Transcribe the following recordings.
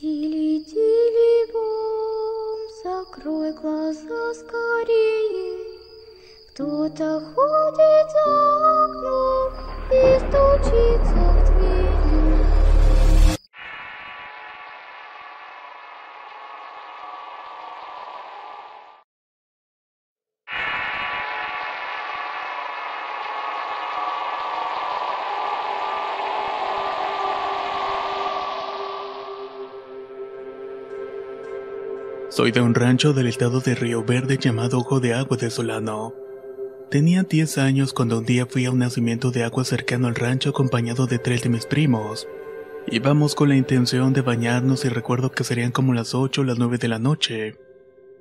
Тили-тили бом, закрой глаза скорее. Кто-то ходит за окном и стучится Soy de un rancho del estado de Río Verde llamado Ojo de Agua de Solano. Tenía 10 años cuando un día fui a un nacimiento de agua cercano al rancho acompañado de tres de mis primos. Íbamos con la intención de bañarnos y recuerdo que serían como las 8 o las 9 de la noche.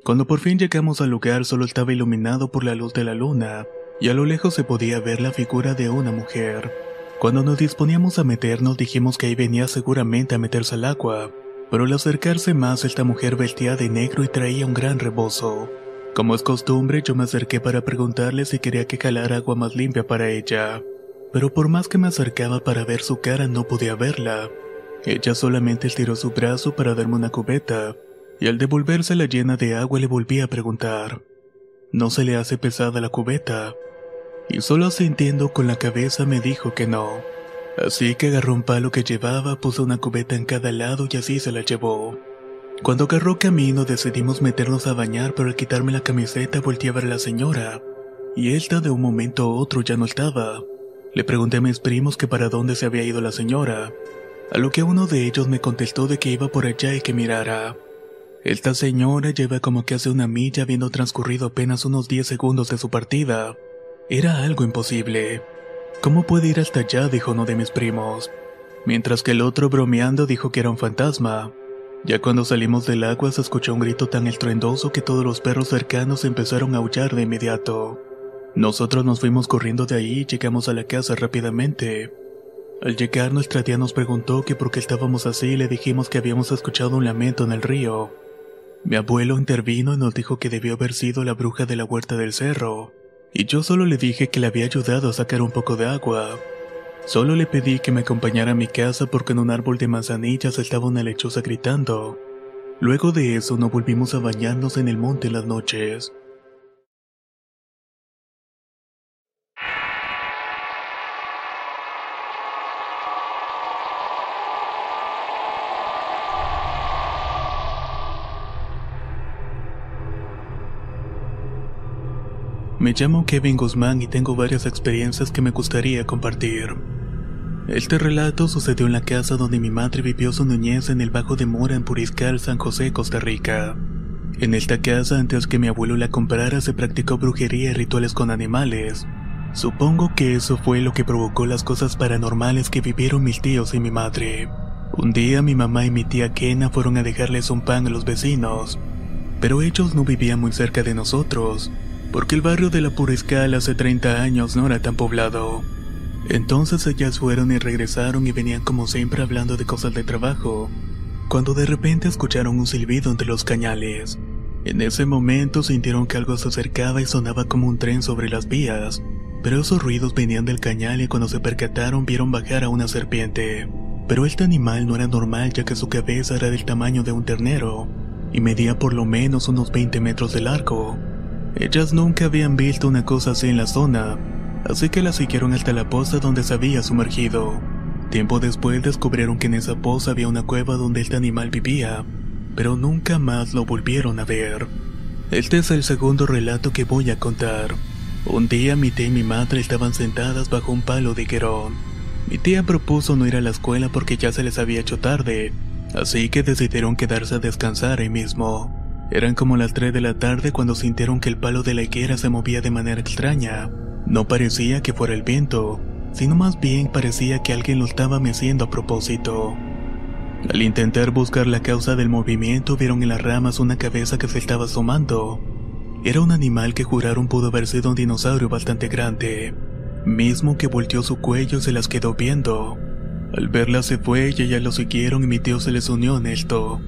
Cuando por fin llegamos al lugar solo estaba iluminado por la luz de la luna, y a lo lejos se podía ver la figura de una mujer. Cuando nos disponíamos a meternos dijimos que ahí venía seguramente a meterse al agua, pero al acercarse más esta mujer vestía de negro y traía un gran rebozo. Como es costumbre, yo me acerqué para preguntarle si quería que calara agua más limpia para ella. Pero por más que me acercaba para ver su cara no podía verla. Ella solamente estiró su brazo para darme una cubeta, y al devolvérsela llena de agua le volví a preguntar. ¿No se le hace pesada la cubeta? Y solo asintiendo con la cabeza me dijo que no. Así que agarró un palo que llevaba, puso una cubeta en cada lado y así se la llevó. Cuando agarró camino decidimos meternos a bañar, pero al quitarme la camiseta volteé a ver a la señora, y esta de un momento a otro ya no estaba. Le pregunté a mis primos que para dónde se había ido la señora, a lo que uno de ellos me contestó de que iba por allá y que mirara. Esta señora lleva como que hace una milla habiendo transcurrido apenas unos 10 segundos de su partida. Era algo imposible. ¿Cómo puede ir hasta allá? dijo uno de mis primos. Mientras que el otro bromeando dijo que era un fantasma. Ya cuando salimos del agua se escuchó un grito tan estruendoso que todos los perros cercanos empezaron a aullar de inmediato. Nosotros nos fuimos corriendo de ahí y llegamos a la casa rápidamente. Al llegar nuestra tía nos preguntó que por qué estábamos así y le dijimos que habíamos escuchado un lamento en el río. Mi abuelo intervino y nos dijo que debió haber sido la bruja de la huerta del cerro, y yo solo le dije que le había ayudado a sacar un poco de agua. Solo le pedí que me acompañara a mi casa porque en un árbol de manzanillas estaba una lechuza gritando. Luego de eso no volvimos a bañarnos en el monte en las noches. Me llamo Kevin Guzmán y tengo varias experiencias que me gustaría compartir. Este relato sucedió en la casa donde mi madre vivió su niñez en el Bajo de Mora en Puriscal, San José, Costa Rica. En esta casa, antes que mi abuelo la comprara, se practicó brujería y rituales con animales. Supongo que eso fue lo que provocó las cosas paranormales que vivieron mis tíos y mi madre. Un día mi mamá y mi tía Kena fueron a dejarles un pan a los vecinos, pero ellos no vivían muy cerca de nosotros, porque el barrio de la Puriscal hace 30 años no era tan poblado. Entonces ellas fueron y regresaron y venían como siempre hablando de cosas de trabajo, cuando de repente escucharon un silbido entre los cañales. En ese momento sintieron que algo se acercaba y sonaba como un tren sobre las vías, pero esos ruidos venían del cañal y cuando se percataron vieron bajar a una serpiente. Pero este animal no era normal ya que su cabeza era del tamaño de un ternero y medía por lo menos unos 20 metros de largo. Ellas nunca habían visto una cosa así en la zona, así que la siguieron hasta la poza donde se había sumergido. Tiempo después descubrieron que en esa poza había una cueva donde este animal vivía, pero nunca más lo volvieron a ver. Este es el segundo relato que voy a contar. Un día mi tía y mi madre estaban sentadas bajo un palo de higuerón. Mi tía propuso no ir a la escuela porque ya se les había hecho tarde, así que decidieron quedarse a descansar ahí mismo. Eran como las 3 de la tarde cuando sintieron que el palo de la higuera se movía de manera extraña. No parecía que fuera el viento, sino más bien parecía que alguien lo estaba meciendo a propósito. Al intentar buscar la causa del movimiento, vieron en las ramas una cabeza que se estaba asomando. Era un animal que juraron pudo haber sido un dinosaurio bastante grande, mismo que volteó su cuello se las quedó viendo. Al verla se fue y ellas lo siguieron y mi tío se les unió en esto.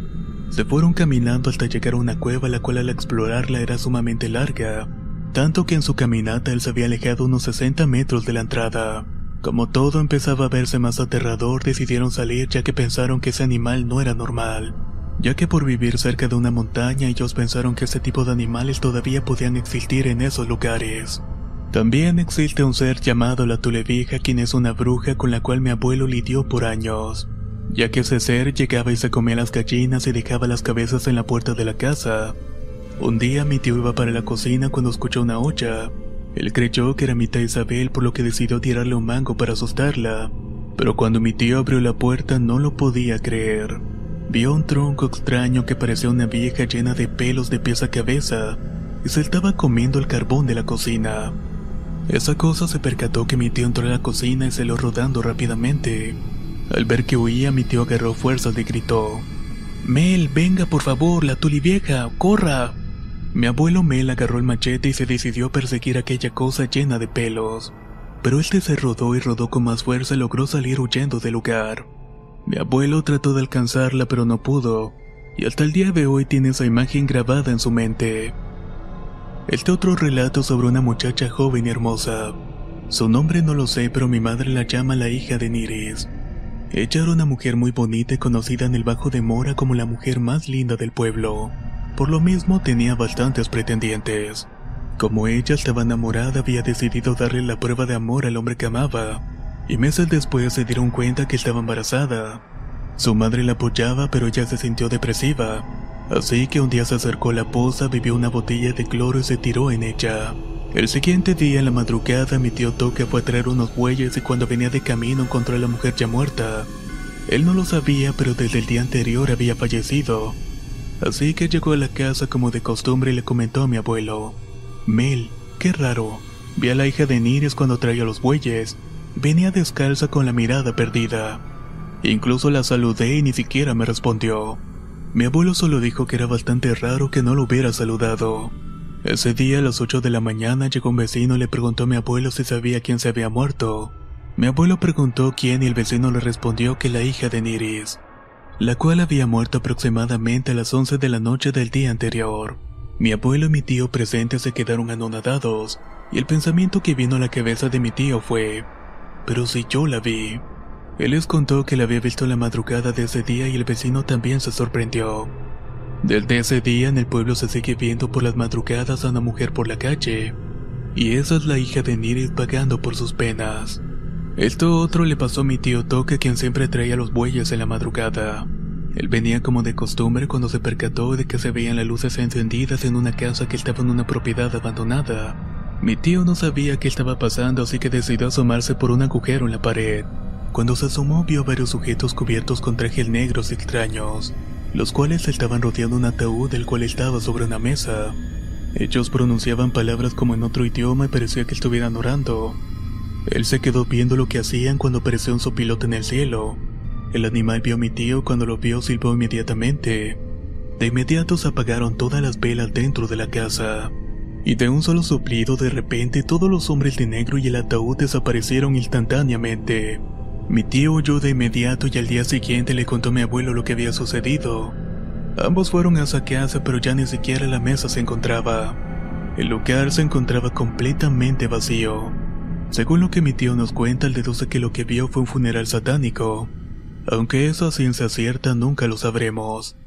Se fueron caminando hasta llegar a una cueva la cual al explorarla era sumamente larga, tanto que en su caminata él se había alejado unos 60 metros de la entrada. Como todo empezaba a verse más aterrador, decidieron salir ya que pensaron que ese animal no era normal, ya que por vivir cerca de una montaña ellos pensaron que ese tipo de animales todavía podían existir en esos lugares. También existe un ser llamado la Tulevija quien es una bruja con la cual mi abuelo lidió por años, ya que ese ser llegaba y se comía las gallinas y dejaba las cabezas en la puerta de la casa. Un día mi tío iba para la cocina cuando escuchó una olla, él creyó que era mi tía Isabel por lo que decidió tirarle un mango para asustarla, pero cuando mi tío abrió la puerta no lo podía creer. Vio un tronco extraño que parecía una vieja llena de pelos de pies a cabeza y se estaba comiendo el carbón de la cocina. Esa cosa se percató que mi tío entró a la cocina y salió rodando rápidamente. Al ver que huía, mi tío agarró fuerzas y gritó: Mel, venga por favor, la tuli vieja, corra. Mi abuelo Mel agarró el machete y se decidió a perseguir aquella cosa llena de pelos. Pero este se rodó y rodó con más fuerza y logró salir huyendo del lugar. Mi abuelo trató de alcanzarla pero no pudo, y hasta el día de hoy tiene esa imagen grabada en su mente. Este otro relato sobre una muchacha joven y hermosa. Su nombre no lo sé, pero mi madre la llama la hija de Niris. Ella era una mujer muy bonita y conocida en el Bajo de Mora como la mujer más linda del pueblo. Por lo mismo tenía bastantes pretendientes. Como ella estaba enamorada, había decidido darle la prueba de amor al hombre que amaba, y meses después se dieron cuenta que estaba embarazada. Su madre la apoyaba, pero ella se sintió depresiva, así que un día se acercó a la poza, bebió una botella de cloro y se tiró en ella. El siguiente día, en la madrugada, mi tío Toca fue a traer unos bueyes y cuando venía de camino encontró a la mujer ya muerta. Él no lo sabía, pero desde el día anterior había fallecido. Así que llegó a la casa como de costumbre y le comentó a mi abuelo. Mel, qué raro. Vi a la hija de Nires cuando traía los bueyes. Venía descalza con la mirada perdida. Incluso la saludé y ni siquiera me respondió. Mi abuelo solo dijo que era bastante raro que no lo hubiera saludado. Ese día a las 8 de la mañana llegó un vecino y le preguntó a mi abuelo si sabía quién se había muerto. Mi abuelo preguntó quién y el vecino le respondió que la hija de Niris la cual había muerto aproximadamente a las 11 de la noche del día anterior. Mi abuelo y mi tío presentes se quedaron anonadados, y el pensamiento que vino a la cabeza de mi tío fue, pero si yo la vi. Él les contó que la había visto la madrugada de ese día y el vecino también se sorprendió. Desde ese día en el pueblo se sigue viendo por las madrugadas a una mujer por la calle, y esa es la hija de Niris pagando por sus penas. Esto otro le pasó a mi tío Toque quien siempre traía los bueyes en la madrugada. Él venía como de costumbre cuando se percató de que se veían las luces encendidas en una casa que estaba en una propiedad abandonada. Mi tío no sabía qué estaba pasando así que decidió asomarse por un agujero en la pared. Cuando se asomó vio varios sujetos cubiertos con trajes negros extraños, los cuales estaban rodeando un ataúd del cual estaba sobre una mesa. Ellos pronunciaban palabras como en otro idioma y parecía que estuvieran orando. Él se quedó viendo lo que hacían cuando apareció un sopilote en el cielo. El animal vio a mi tío cuando lo vio silbó inmediatamente. De inmediato se apagaron todas las velas dentro de la casa. Y de un solo soplido de repente todos los hombres de negro y el ataúd desaparecieron instantáneamente. Mi tío huyó de inmediato y al día siguiente le contó a mi abuelo lo que había sucedido. Ambos fueron a esa casa pero ya ni siquiera la mesa se encontraba. El lugar se encontraba completamente vacío. Según lo que mi tío nos cuenta, él deduce que lo que vio fue un funeral satánico. Aunque eso ciencia cierta nunca lo sabremos.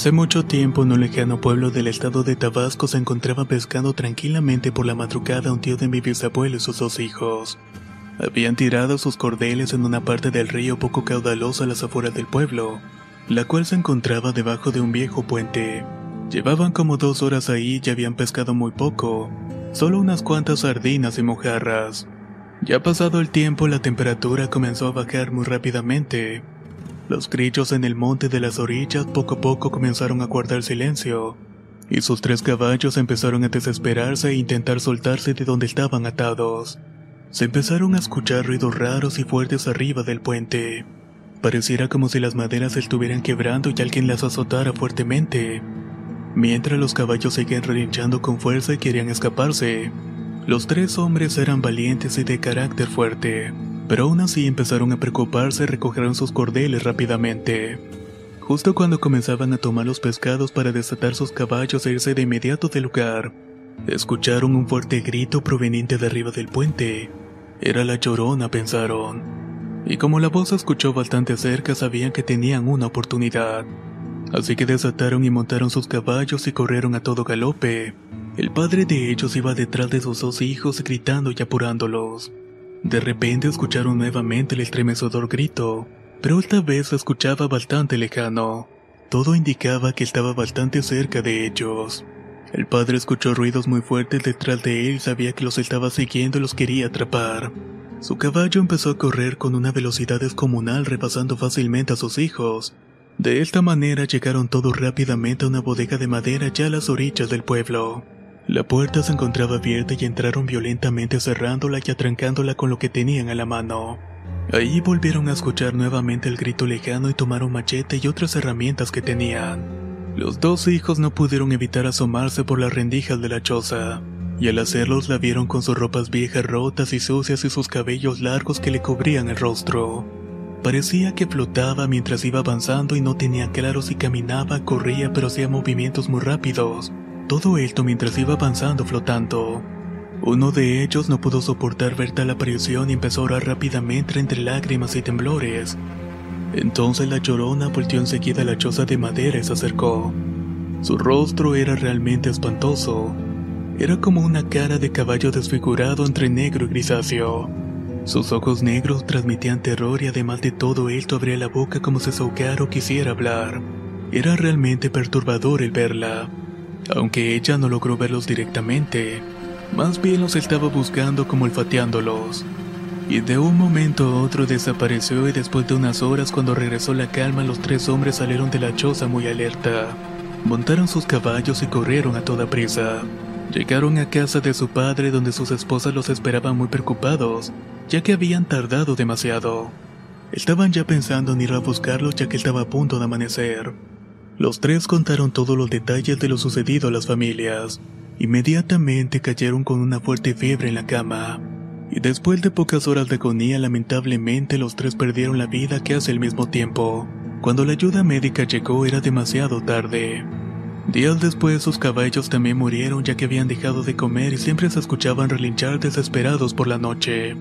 Hace mucho tiempo en un lejano pueblo del estado de Tabasco se encontraba pescando tranquilamente por la madrugada un tío de mi bisabuelo y sus dos hijos. Habían tirado sus cordeles en una parte del río poco caudalosa a las afueras del pueblo, la cual se encontraba debajo de un viejo puente. Llevaban como dos horas ahí y habían pescado muy poco, solo unas cuantas sardinas y mojarras. Ya pasado el tiempo la temperatura comenzó a bajar muy rápidamente, Los grillos en el monte de las orillas poco a poco comenzaron a guardar silencio, y sus tres caballos empezaron a desesperarse e intentar soltarse de donde estaban atados. Se empezaron a escuchar ruidos raros y fuertes arriba del puente. Pareciera como si las maderas estuvieran quebrando y alguien las azotara fuertemente. Mientras los caballos seguían relinchando con fuerza y querían escaparse. Los tres hombres eran valientes y de carácter fuerte, pero aún así empezaron a preocuparse y recogieron sus cordeles rápidamente. Justo cuando comenzaban a tomar los pescados para desatar sus caballos e irse de inmediato del lugar, escucharon un fuerte grito proveniente de arriba del puente. Era la llorona, pensaron. Y como la voz se escuchó bastante cerca, sabían que tenían una oportunidad. Así que desataron y montaron sus caballos y corrieron a todo galope. El padre de ellos iba detrás de sus dos hijos gritando y apurándolos. De repente escucharon nuevamente el estremecedor grito pero esta vez se escuchaba bastante lejano. Todo indicaba que estaba bastante cerca de ellos. El padre escuchó ruidos muy fuertes detrás de él y sabía que los estaba siguiendo y los quería atrapar. Su caballo empezó a correr con una velocidad descomunal repasando fácilmente a sus hijos. De esta manera llegaron todos rápidamente a una bodega de madera ya a las orillas del pueblo. La puerta se encontraba abierta y entraron violentamente cerrándola y atrancándola con lo que tenían a la mano. Ahí volvieron a escuchar nuevamente el grito lejano y tomaron machete y otras herramientas que tenían. Los dos hijos no pudieron evitar asomarse por las rendijas de la choza, y al hacerlos la vieron con sus ropas viejas rotas y sucias y sus cabellos largos que le cubrían el rostro. Parecía que flotaba mientras iba avanzando y no tenía claro si caminaba, corría, pero hacía movimientos muy rápidos. Todo esto mientras iba avanzando flotando. Uno de ellos no pudo soportar ver tal aparición y empezó a orar rápidamente entre lágrimas y temblores. Entonces la llorona volteó enseguida a la choza de madera y se acercó. Su rostro era realmente espantoso. Era como una cara de caballo desfigurado entre negro y grisáceo. Sus ojos negros transmitían terror y además de todo esto abría la boca como si se o quisiera hablar. Era realmente perturbador el verla, aunque ella no logró verlos directamente. Más bien los estaba buscando como olfateándolos. Y de un momento a otro desapareció y después de unas horas cuando regresó la calma los tres hombres salieron de la choza muy alerta. Montaron sus caballos y corrieron a toda prisa. Llegaron a casa de su padre donde sus esposas los esperaban muy preocupados, ya que habían tardado demasiado. Estaban ya pensando en ir a buscarlos ya que estaba a punto de amanecer. Los tres contaron todos los detalles de lo sucedido a las familias. Inmediatamente cayeron con una fuerte fiebre en la cama. Y después de pocas horas de agonía, lamentablemente los tres perdieron la vida casi al mismo tiempo. Cuando la ayuda médica llegó era demasiado tarde. Días después sus caballos también murieron ya que habían dejado de comer y siempre se escuchaban relinchar desesperados por la noche.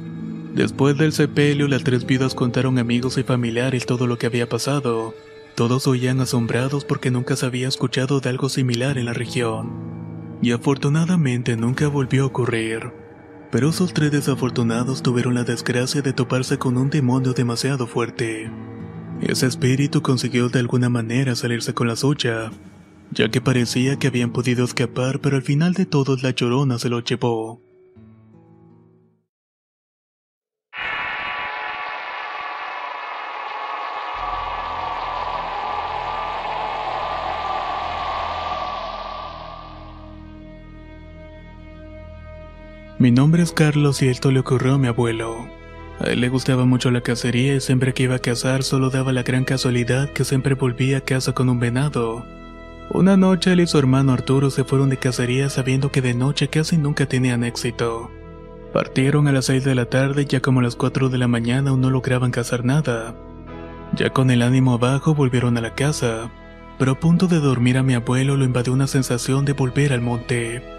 Después del sepelio, las tres viudas contaron amigos y familiares todo lo que había pasado. Todos oían asombrados porque nunca se había escuchado de algo similar en la región y afortunadamente nunca volvió a ocurrir. Pero esos tres desafortunados tuvieron la desgracia de toparse con un demonio demasiado fuerte. Ese espíritu consiguió de alguna manera salirse con la suya, ya que parecía que habían podido escapar, pero al final de todo la llorona se lo llevó. Mi nombre es Carlos y esto le ocurrió a mi abuelo. A él le gustaba mucho la cacería y siempre que iba a cazar solo daba la gran casualidad que siempre volvía a casa con un venado. Una noche él y su hermano Arturo se fueron de cacería sabiendo que de noche casi nunca tenían éxito. Partieron a las 6 de la tarde y ya como a las 4 de la mañana aún no lograban cazar nada. Ya con el ánimo abajo volvieron a la casa, pero a punto de dormir a mi abuelo lo invadió una sensación de volver al monte.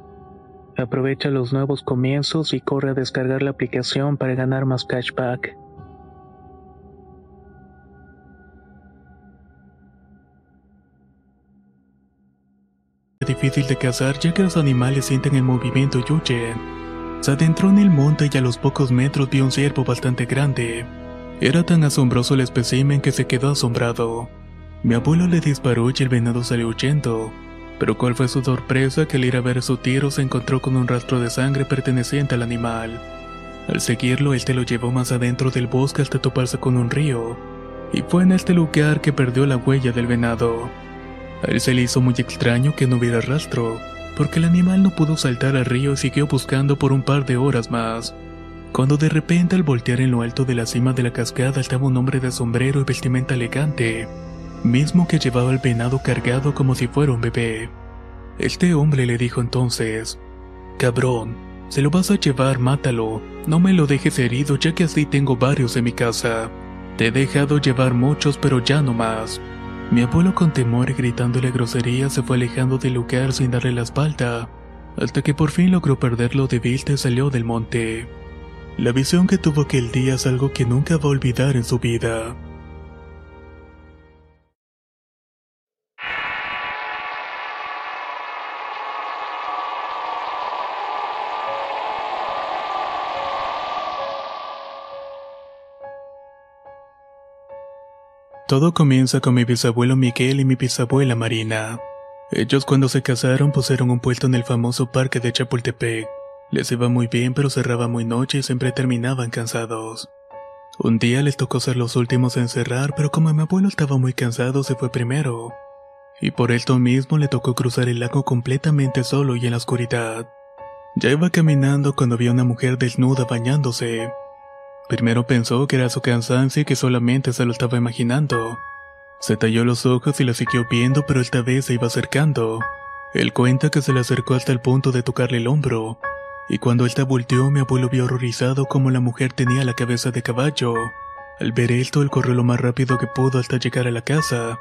Aprovecha los nuevos comienzos y corre a descargar la aplicación para ganar más cashback. Es difícil de cazar ya que los animales sienten el movimiento y huyen. Se adentró en el monte y a los pocos metros vio un ciervo bastante grande. Era tan asombroso el espécimen que se quedó asombrado. Mi abuelo le disparó y el venado salió huyendo. Pero cuál fue su sorpresa que al ir a ver su tiro se encontró con un rastro de sangre perteneciente al animal. Al seguirlo, este lo llevó más adentro del bosque hasta toparse con un río, y fue en este lugar que perdió la huella del venado. A él se le hizo muy extraño que no hubiera rastro, porque el animal no pudo saltar al río y siguió buscando por un par de horas más. Cuando de repente al voltear en lo alto de la cima de la cascada estaba un hombre de sombrero y vestimenta elegante mismo que llevaba el venado cargado como si fuera un bebé. Este hombre le dijo entonces, Cabrón, se lo vas a llevar, mátalo, no me lo dejes herido ya que así tengo varios en mi casa. Te he dejado llevar muchos pero ya no más. Mi abuelo con temor y gritándole grosería se fue alejando del lugar sin darle la espalda, hasta que por fin logró perderlo de vista y salió del monte. La visión que tuvo aquel día es algo que nunca va a olvidar en su vida. Todo comienza con mi bisabuelo Miguel y mi bisabuela Marina. Ellos cuando se casaron pusieron un puesto en el famoso parque de Chapultepec. Les iba muy bien pero cerraba muy noche y siempre terminaban cansados. Un día les tocó ser los últimos en cerrar pero como mi abuelo estaba muy cansado se fue primero. Y por esto mismo le tocó cruzar el lago completamente solo y en la oscuridad. Ya iba caminando cuando vio una mujer desnuda bañándose. Primero pensó que era su cansancio y que solamente se lo estaba imaginando. Se talló los ojos y la siguió viendo, pero esta vez se iba acercando. Él cuenta que se le acercó hasta el punto de tocarle el hombro, y cuando esta volteó, mi abuelo vio horrorizado como la mujer tenía la cabeza de caballo. Al ver esto, él corrió lo más rápido que pudo hasta llegar a la casa.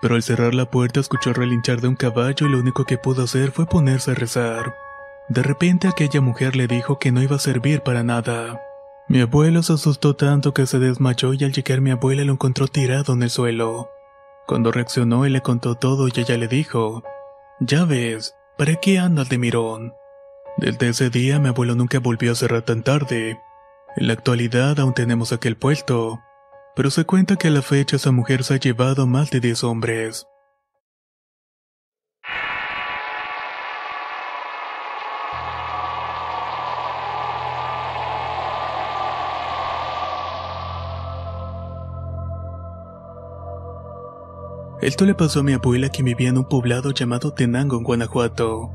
Pero al cerrar la puerta escuchó relinchar de un caballo y lo único que pudo hacer fue ponerse a rezar. De repente aquella mujer le dijo que no iba a servir para nada Mi abuelo se asustó tanto que se desmayó y al llegar mi abuela lo encontró tirado en el suelo. Cuando reaccionó y le contó todo y ella le dijo, Ya ves, ¿para qué andas de mirón? Desde ese día mi abuelo nunca volvió a cerrar tan tarde. En la actualidad aún tenemos aquel puesto, pero se cuenta que a la fecha esa mujer se ha llevado más de 10 hombres. Esto le pasó a mi abuela que vivía en un poblado llamado Tenango en Guanajuato.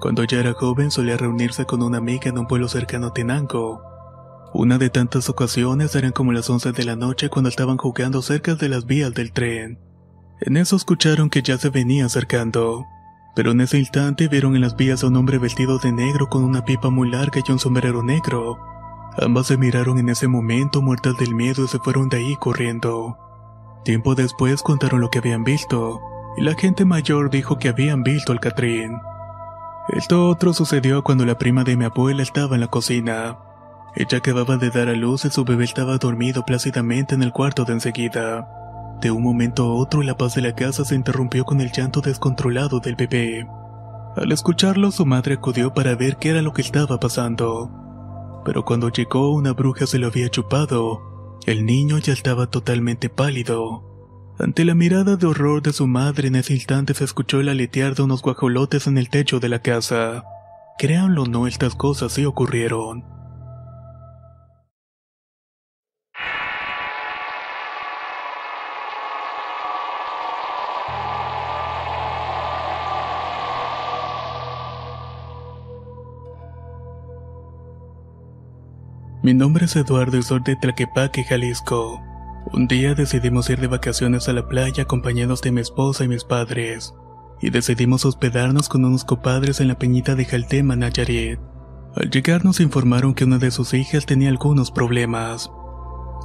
Cuando ya era joven solía reunirse con una amiga en un pueblo cercano a Tenango. Una de tantas ocasiones eran como las 11 de la noche cuando estaban jugando cerca de las vías del tren. En eso escucharon que ya se venía acercando. Pero en ese instante vieron en las vías a un hombre vestido de negro con una pipa muy larga y un sombrero negro. Ambas se miraron en ese momento muertas del miedo y se fueron de ahí corriendo. Tiempo después contaron lo que habían visto, y la gente mayor dijo que habían visto al Catrín. Esto otro sucedió cuando la prima de mi abuela estaba en la cocina. Ella acababa de dar a luz y su bebé estaba dormido plácidamente en el cuarto de enseguida. De un momento a otro la paz de la casa se interrumpió con el llanto descontrolado del bebé. Al escucharlo su madre acudió para ver qué era lo que estaba pasando. Pero cuando llegó una bruja se lo había chupado el niño ya estaba totalmente pálido. Ante la mirada de horror de su madre en ese instante se escuchó el aletear de unos guajolotes en el techo de la casa. Créanlo o no, estas cosas sí ocurrieron. Mi nombre es Eduardo y soy de Tlaquepaque, Jalisco. Un día decidimos ir de vacaciones a la playa acompañados de mi esposa y mis padres, y decidimos hospedarnos con unos copadres en la peñita de Jaltema, Nayarit. Al llegar nos informaron que una de sus hijas tenía algunos problemas,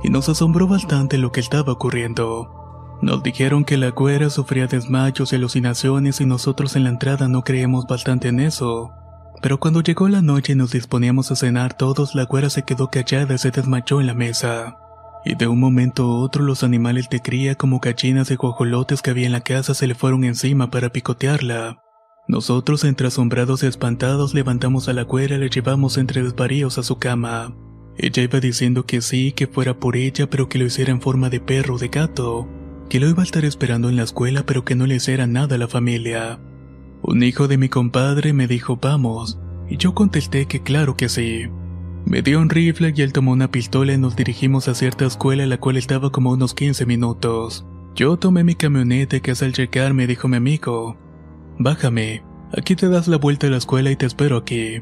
y nos asombró bastante lo que estaba ocurriendo. Nos dijeron que la güera sufría desmayos y alucinaciones y nosotros en la entrada no creemos bastante en eso. Pero cuando llegó la noche y nos disponíamos a cenar todos, la güera se quedó callada y se desmayó en la mesa. Y de un momento a otro los animales de cría como gallinas y guajolotes que había en la casa se le fueron encima para picotearla. Nosotros entre asombrados y espantados levantamos a la güera y la llevamos entre desvaríos a su cama. Ella iba diciendo que sí, que fuera por ella, pero que lo hiciera en forma de perro o de gato, que lo iba a estar esperando en la escuela, pero que no le hiciera nada a la familia. Un hijo de mi compadre me dijo vamos, y yo contesté que claro que sí. Me dio un rifle y él tomó una pistola y nos dirigimos a cierta escuela la cual estaba como unos 15 minutos. Yo tomé mi camioneta que al llegar me dijo mi amigo, bájame, aquí te das la vuelta a la escuela y te espero aquí.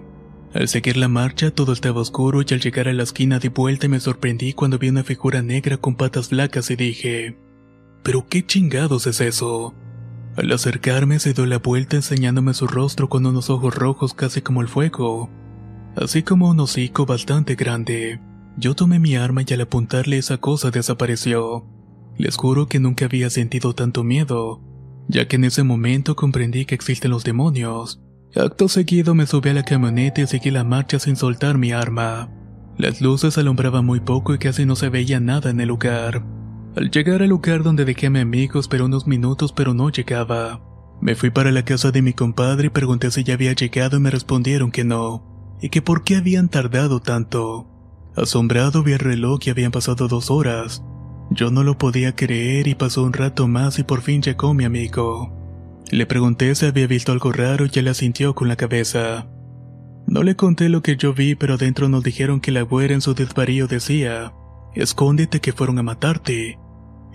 Al seguir la marcha todo estaba oscuro y al llegar a la esquina di vuelta me sorprendí cuando vi una figura negra con patas flacas y dije, ¿pero qué chingados es eso? Al acercarme se dio la vuelta enseñándome su rostro con unos ojos rojos casi como el fuego, así como un hocico bastante grande. Yo tomé mi arma y al apuntarle esa cosa desapareció. Les juro que nunca había sentido tanto miedo, ya que en ese momento comprendí que existen los demonios. Acto seguido me subí a la camioneta y seguí la marcha sin soltar mi arma. Las luces alumbraban muy poco y casi no se veía nada en el lugar. Al llegar al lugar donde dejé a mi amigo esperé unos minutos pero no llegaba. Me fui para la casa de mi compadre y pregunté si ya había llegado y me respondieron que no, y que por qué habían tardado tanto. Asombrado vi el reloj y habían pasado dos horas. Yo no lo podía creer y pasó un rato más y por fin llegó mi amigo. Le pregunté si había visto algo raro y él asintió con la cabeza. No le conté lo que yo vi, pero dentro nos dijeron que la güera en su desvarío decía, escóndete que fueron a matarte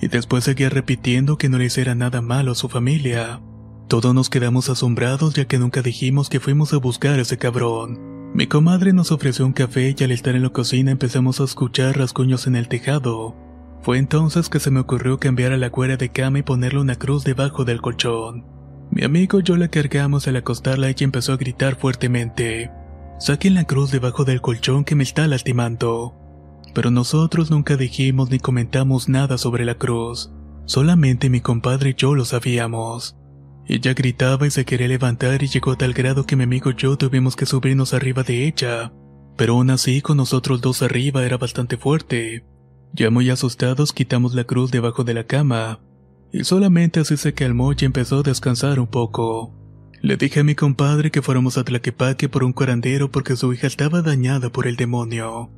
y después seguía repitiendo que no le hiciera nada malo a su familia. Todos nos quedamos asombrados ya que nunca dijimos que fuimos a buscar a ese cabrón. Mi comadre nos ofreció un café y al estar en la cocina empezamos a escuchar rasguños en el tejado. Fue entonces que se me ocurrió cambiar a la cuera de cama y ponerle una cruz debajo del colchón. Mi amigo y yo la cargamos al acostarla y ella empezó a gritar fuertemente. Saquen la cruz debajo del colchón que me está lastimando pero nosotros nunca dijimos ni comentamos nada sobre la cruz. Solamente mi compadre y yo lo sabíamos. Ella gritaba y se quería levantar y llegó a tal grado que mi amigo y yo tuvimos que subirnos arriba de ella. pero aún así con nosotros dos arriba era bastante fuerte. Ya muy asustados quitamos la cruz debajo de la cama, y solamente así se calmó y empezó a descansar un poco. Le dije a mi compadre que fuéramos a Tlaquepaque por un curandero porque su hija estaba dañada por el demonio.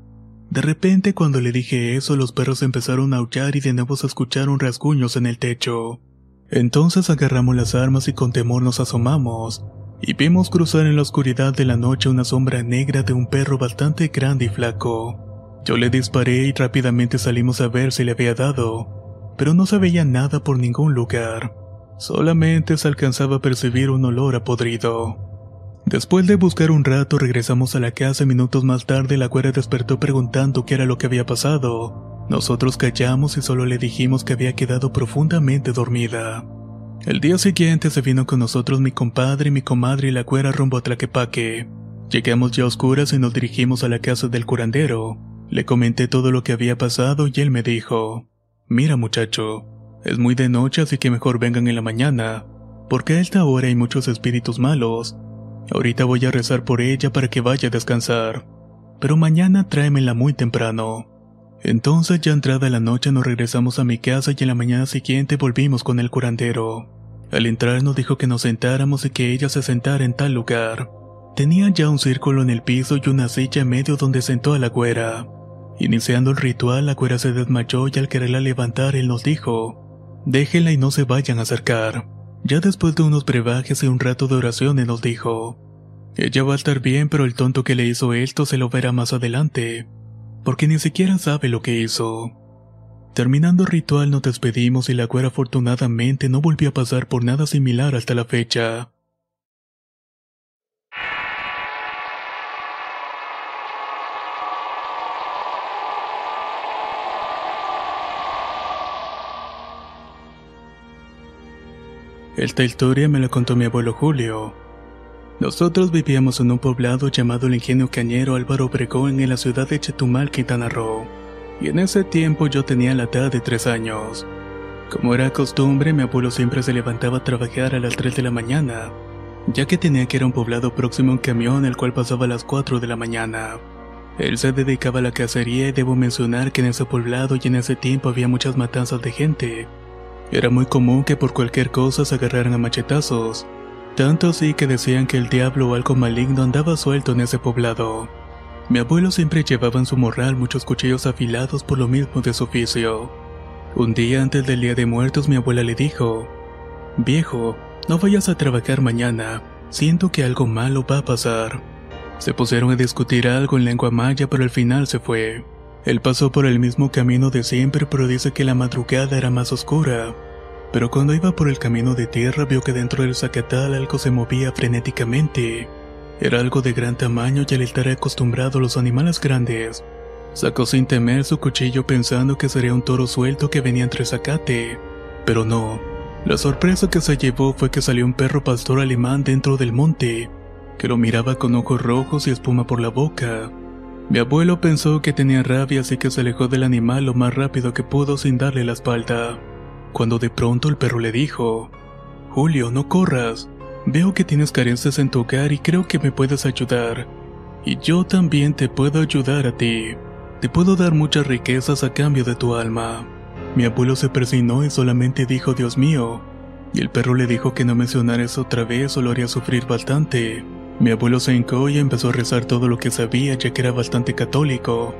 De repente cuando le dije eso los perros empezaron a aullar y de nuevo se escucharon rasguños en el techo. Entonces agarramos las armas y con temor nos asomamos, y vimos cruzar en la oscuridad de la noche una sombra negra de un perro bastante grande y flaco. Yo le disparé y rápidamente salimos a ver si le había dado, pero no se veía nada por ningún lugar. Solamente se alcanzaba a percibir un olor a podrido. Después de buscar un rato regresamos a la casa y minutos más tarde la güera despertó preguntando qué era lo que había pasado. Nosotros callamos y solo le dijimos que había quedado profundamente dormida. El día siguiente se vino con nosotros mi compadre, mi comadre y la cuera rumbo a Tlaquepaque. Llegamos ya a oscuras y nos dirigimos a la casa del curandero. Le comenté todo lo que había pasado y él me dijo, Mira muchacho, es muy de noche así que mejor vengan en la mañana, porque a esta hora hay muchos espíritus malos. Ahorita voy a rezar por ella para que vaya a descansar, pero mañana tráemela muy temprano. Entonces ya entrada la noche nos regresamos a mi casa y en la mañana siguiente volvimos con el curandero. Al entrar nos dijo que nos sentáramos y que ella se sentara en tal lugar. Tenía ya un círculo en el piso y una silla en medio donde sentó a la güera. Iniciando el ritual, la güera se desmayó y al quererla levantar él nos dijo, Déjenla y no se vayan a acercar. Ya después de unos brebajes y un rato de oraciones nos dijo, ella va a estar bien pero el tonto que le hizo esto se lo verá más adelante, porque ni siquiera sabe lo que hizo. Terminando el ritual nos despedimos y la güera afortunadamente no volvió a pasar por nada similar hasta la fecha. Esta historia me la contó mi abuelo Julio. Nosotros vivíamos en un poblado llamado el Ingenio Cañero Álvaro Obregón en la ciudad de Chetumal, Quintana Roo. Y en ese tiempo yo tenía la edad de tres años. Como era costumbre, mi abuelo siempre se levantaba a trabajar a las 3 de la mañana, ya que tenía que ir a un poblado próximo a un camión el cual pasaba a las 4 de la mañana. Él se dedicaba a la cacería y debo mencionar que en ese poblado y en ese tiempo había muchas matanzas de gente, era muy común que por cualquier cosa se agarraran a machetazos, tanto así que decían que el diablo o algo maligno andaba suelto en ese poblado. Mi abuelo siempre llevaba en su morral muchos cuchillos afilados por lo mismo de su oficio. Un día antes del Día de Muertos mi abuela le dijo, Viejo, no vayas a trabajar mañana, siento que algo malo va a pasar. Se pusieron a discutir algo en lengua maya pero al final se fue. Él pasó por el mismo camino de siempre, pero dice que la madrugada era más oscura. Pero cuando iba por el camino de tierra vio que dentro del zacatal algo se movía frenéticamente. Era algo de gran tamaño y al estar acostumbrado a los animales grandes, sacó sin temer su cuchillo pensando que sería un toro suelto que venía entre zacate. Pero no. La sorpresa que se llevó fue que salió un perro pastor alemán dentro del monte, que lo miraba con ojos rojos y espuma por la boca. Mi abuelo pensó que tenía rabia así que se alejó del animal lo más rápido que pudo sin darle la espalda. Cuando de pronto el perro le dijo, Julio, no corras. Veo que tienes carencias en tu hogar y creo que me puedes ayudar. Y yo también te puedo ayudar a ti. Te puedo dar muchas riquezas a cambio de tu alma. Mi abuelo se persignó y solamente dijo Dios mío. Y el perro le dijo que no mencionara eso otra vez o lo haría sufrir bastante. Mi abuelo se hincó y empezó a rezar todo lo que sabía ya que era bastante católico.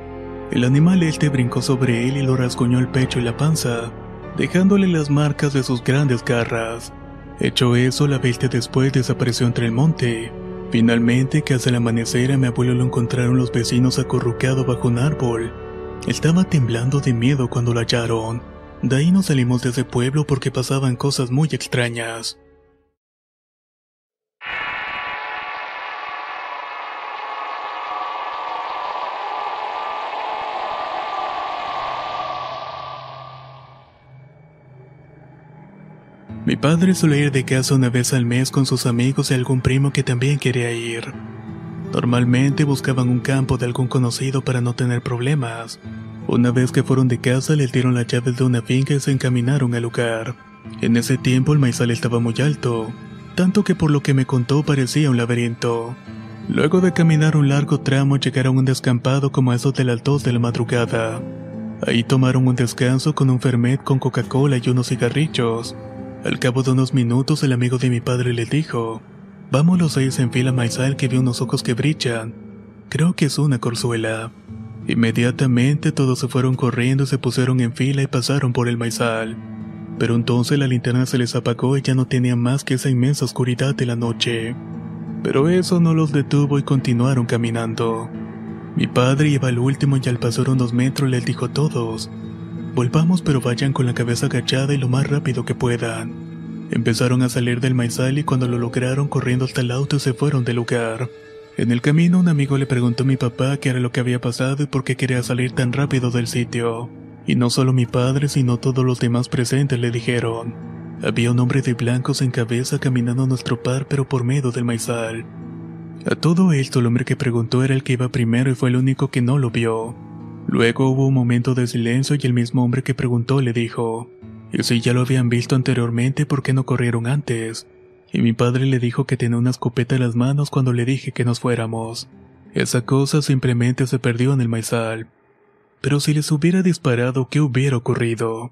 El animal este brincó sobre él y lo rasguñó el pecho y la panza, dejándole las marcas de sus grandes garras. Hecho eso, la bestia después desapareció entre el monte. Finalmente, casi al amanecer, a mi abuelo lo encontraron los vecinos acurrucado bajo un árbol. Estaba temblando de miedo cuando lo hallaron. De ahí nos salimos de ese pueblo porque pasaban cosas muy extrañas. Mi padre solía ir de casa una vez al mes con sus amigos y algún primo que también quería ir. Normalmente buscaban un campo de algún conocido para no tener problemas. Una vez que fueron de casa les dieron las llaves de una finca y se encaminaron al lugar. En ese tiempo el maizal estaba muy alto, tanto que por lo que me contó parecía un laberinto. Luego de caminar un largo tramo llegaron a un descampado como a eso de las 2 de la madrugada. Ahí tomaron un descanso con un fermet con Coca-Cola y unos cigarrillos. Al cabo de unos minutos el amigo de mi padre le dijo, Vamos los seis en fila maizal que vio unos ojos que brillan. Creo que es una corzuela. Inmediatamente todos se fueron corriendo, se pusieron en fila y pasaron por el maizal. Pero entonces la linterna se les apagó y ya no tenían más que esa inmensa oscuridad de la noche. Pero eso no los detuvo y continuaron caminando. Mi padre iba al último y al pasar unos metros les dijo a todos, volvamos pero vayan con la cabeza agachada y lo más rápido que puedan. Empezaron a salir del maizal y cuando lo lograron corriendo hasta el auto se fueron del lugar. En el camino un amigo le preguntó a mi papá qué era lo que había pasado y por qué quería salir tan rápido del sitio. Y no solo mi padre sino todos los demás presentes le dijeron, había un hombre de blanco sin cabeza caminando a nuestro par pero por medio del maizal. A todo esto el hombre que preguntó era el que iba primero y fue el único que no lo vio. Luego hubo un momento de silencio y el mismo hombre que preguntó le dijo, ¿y si ya lo habían visto anteriormente por qué no corrieron antes? Y mi padre le dijo que tenía una escopeta en las manos cuando le dije que nos fuéramos. Esa cosa simplemente se perdió en el maizal. Pero si les hubiera disparado, ¿qué hubiera ocurrido?